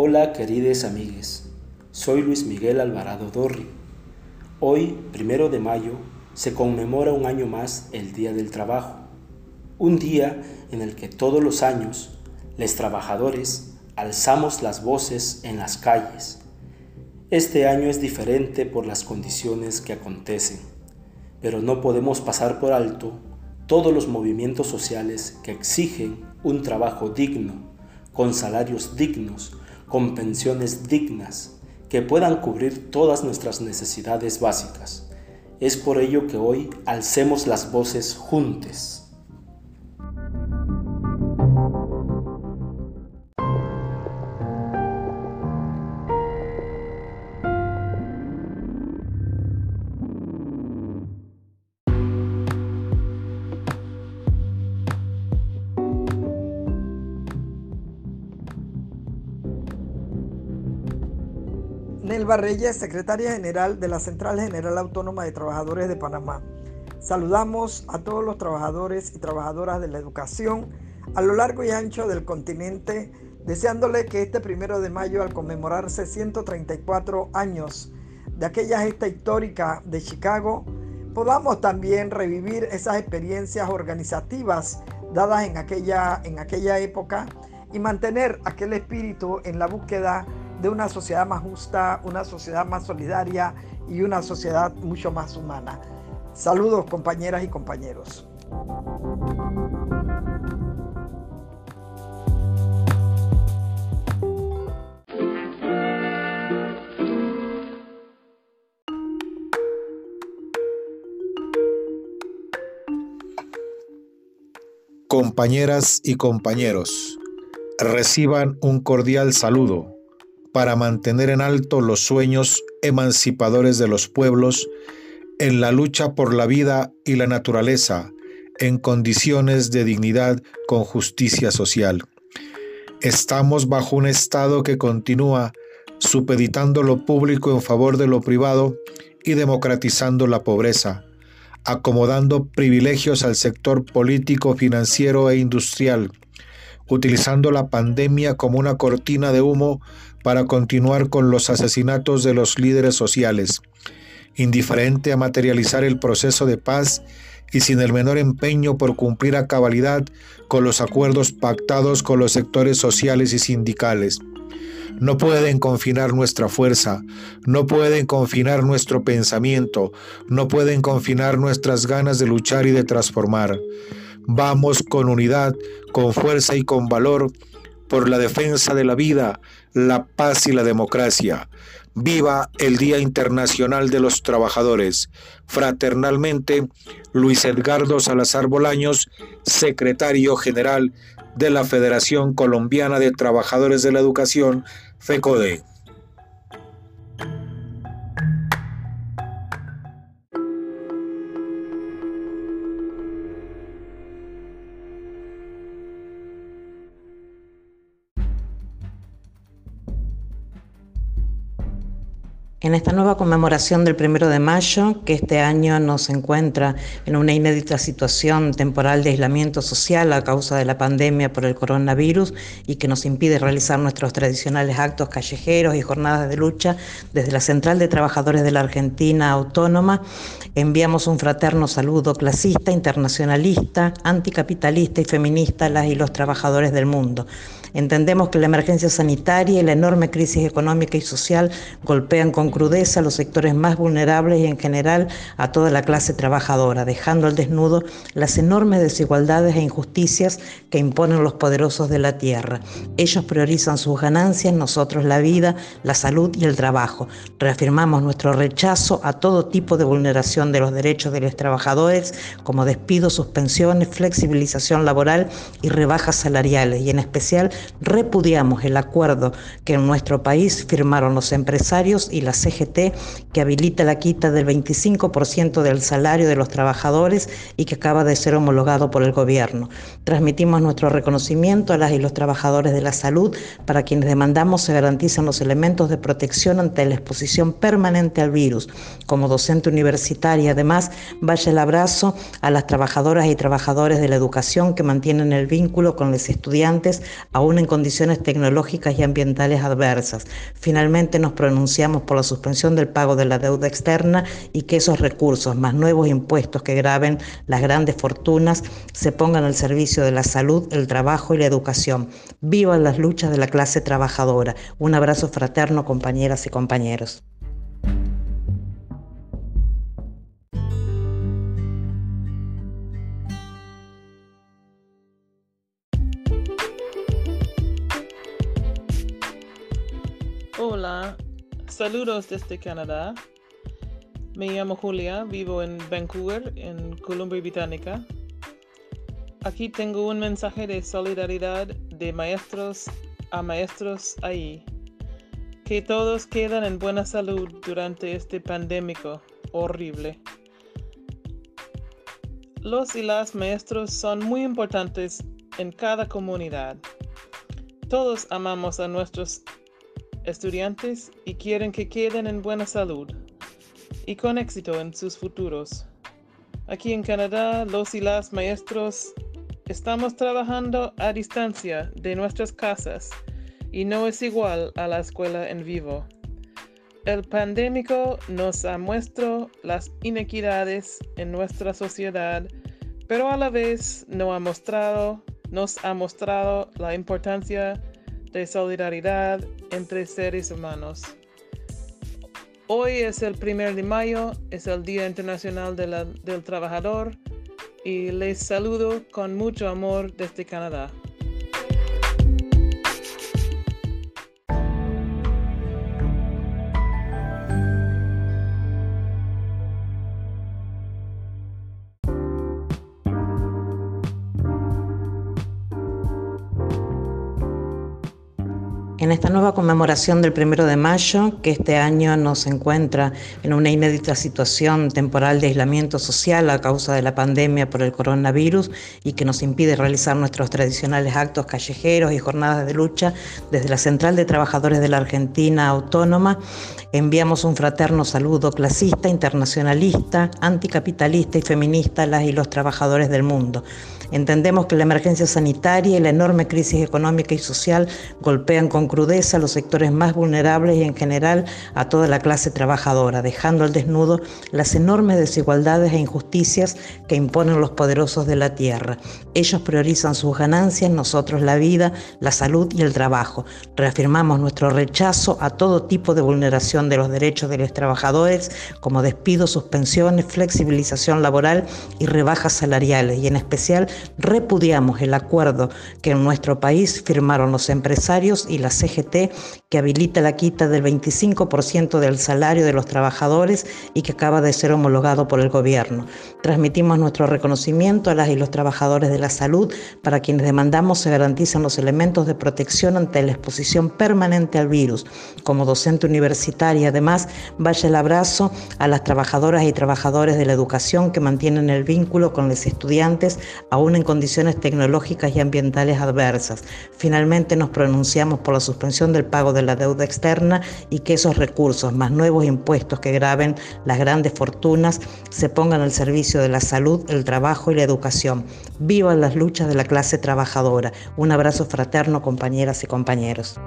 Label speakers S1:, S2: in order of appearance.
S1: Hola queridos amigues, soy Luis Miguel Alvarado Dorri. Hoy, primero de mayo, se conmemora un año más el Día del Trabajo, un día en el que todos los años los trabajadores alzamos las voces en las calles. Este año es diferente por las condiciones que acontecen, pero no podemos pasar por alto todos los movimientos sociales que exigen un trabajo digno, con salarios dignos, con pensiones dignas, que puedan cubrir todas nuestras necesidades básicas. Es por ello que hoy alcemos las voces juntos.
S2: Nelva Reyes, secretaria general de la Central General Autónoma de Trabajadores de Panamá. Saludamos a todos los trabajadores y trabajadoras de la educación a lo largo y ancho del continente, deseándole que este primero de mayo, al conmemorarse 134 años de aquella gesta histórica de Chicago, podamos también revivir esas experiencias organizativas dadas en aquella, en aquella época y mantener aquel espíritu en la búsqueda de una sociedad más justa, una sociedad más solidaria y una sociedad mucho más humana. Saludos compañeras y compañeros.
S3: Compañeras y compañeros, reciban un cordial saludo para mantener en alto los sueños emancipadores de los pueblos en la lucha por la vida y la naturaleza en condiciones de dignidad con justicia social. Estamos bajo un Estado que continúa supeditando lo público en favor de lo privado y democratizando la pobreza, acomodando privilegios al sector político, financiero e industrial, utilizando la pandemia como una cortina de humo para continuar con los asesinatos de los líderes sociales, indiferente a materializar el proceso de paz y sin el menor empeño por cumplir a cabalidad con los acuerdos pactados con los sectores sociales y sindicales. No pueden confinar nuestra fuerza, no pueden confinar nuestro pensamiento, no pueden confinar nuestras ganas de luchar y de transformar. Vamos con unidad, con fuerza y con valor por la defensa de la vida, la paz y la democracia. Viva el Día Internacional de los Trabajadores. Fraternalmente, Luis Edgardo Salazar Bolaños, secretario general de la Federación Colombiana de Trabajadores de la Educación, FECODE.
S4: En esta nueva conmemoración del primero de mayo, que este año nos encuentra en una inédita situación temporal de aislamiento social a causa de la pandemia por el coronavirus y que nos impide realizar nuestros tradicionales actos callejeros y jornadas de lucha, desde la Central de Trabajadores de la Argentina Autónoma. Enviamos un fraterno saludo clasista, internacionalista, anticapitalista y feminista a las y los trabajadores del mundo. Entendemos que la emergencia sanitaria y la enorme crisis económica y social golpean con crudeza a los sectores más vulnerables y en general a toda la clase trabajadora, dejando al desnudo las enormes desigualdades e injusticias que imponen los poderosos de la tierra. Ellos priorizan sus ganancias, nosotros la vida, la salud y el trabajo. Reafirmamos nuestro rechazo a todo tipo de vulneración de los derechos de los trabajadores, como despidos, suspensiones, flexibilización laboral y rebajas salariales, y en especial repudiamos el acuerdo que en nuestro país firmaron los empresarios y las CGT que habilita la quita del 25% del salario de los trabajadores y que acaba de ser homologado por el gobierno. Transmitimos nuestro reconocimiento a las y los trabajadores de la salud para quienes demandamos se garanticen los elementos de protección ante la exposición permanente al virus. Como docente universitaria, además, vaya el abrazo a las trabajadoras y trabajadores de la educación que mantienen el vínculo con los estudiantes aún en condiciones tecnológicas y ambientales adversas. Finalmente nos pronunciamos por la suspensión del pago de la deuda externa y que esos recursos, más nuevos impuestos que graben las grandes fortunas, se pongan al servicio de la salud, el trabajo y la educación. Viva las luchas de la clase trabajadora. Un abrazo fraterno, compañeras y compañeros.
S5: Hola, saludos desde Canadá. Me llamo Julia, vivo en Vancouver, en Columbia Británica. Aquí tengo un mensaje de solidaridad de maestros a maestros ahí. Que todos quedan en buena salud durante este pandémico horrible. Los y las maestros son muy importantes en cada comunidad. Todos amamos a nuestros estudiantes y quieren que queden en buena salud y con éxito en sus futuros. Aquí en Canadá, los y las maestros estamos trabajando a distancia de nuestras casas y no es igual a la escuela en vivo. El pandémico nos ha mostrado las inequidades en nuestra sociedad, pero a la vez nos ha mostrado, nos ha mostrado la importancia de solidaridad entre seres humanos. Hoy es el primer de mayo, es el Día Internacional del Trabajador y les saludo con mucho amor desde Canadá.
S4: En esta nueva conmemoración del primero de mayo, que este año nos encuentra en una inédita situación temporal de aislamiento social a causa de la pandemia por el coronavirus y que nos impide realizar nuestros tradicionales actos callejeros y jornadas de lucha, desde la Central de Trabajadores de la Argentina Autónoma, enviamos un fraterno saludo clasista, internacionalista, anticapitalista y feminista a las y los trabajadores del mundo. Entendemos que la emergencia sanitaria y la enorme crisis económica y social golpean con crudeza a los sectores más vulnerables y en general a toda la clase trabajadora, dejando al desnudo las enormes desigualdades e injusticias que imponen los poderosos de la tierra. Ellos priorizan sus ganancias, nosotros la vida, la salud y el trabajo. Reafirmamos nuestro rechazo a todo tipo de vulneración de los derechos de los trabajadores, como despidos, suspensiones, flexibilización laboral y rebajas salariales, y en especial repudiamos el acuerdo que en nuestro país firmaron los empresarios y la CGT que habilita la quita del 25% del salario de los trabajadores y que acaba de ser homologado por el gobierno. Transmitimos nuestro reconocimiento a las y los trabajadores de la salud para quienes demandamos se garanticen los elementos de protección ante la exposición permanente al virus. Como docente universitaria, además, vaya el abrazo a las trabajadoras y trabajadores de la educación que mantienen el vínculo con los estudiantes aún en condiciones tecnológicas y ambientales adversas. Finalmente nos pronunciamos por la suspensión del pago de la deuda externa y que esos recursos, más nuevos impuestos que graben las grandes fortunas, se pongan al servicio de la salud, el trabajo y la educación. Viva las luchas de la clase trabajadora. Un abrazo fraterno, compañeras y compañeros.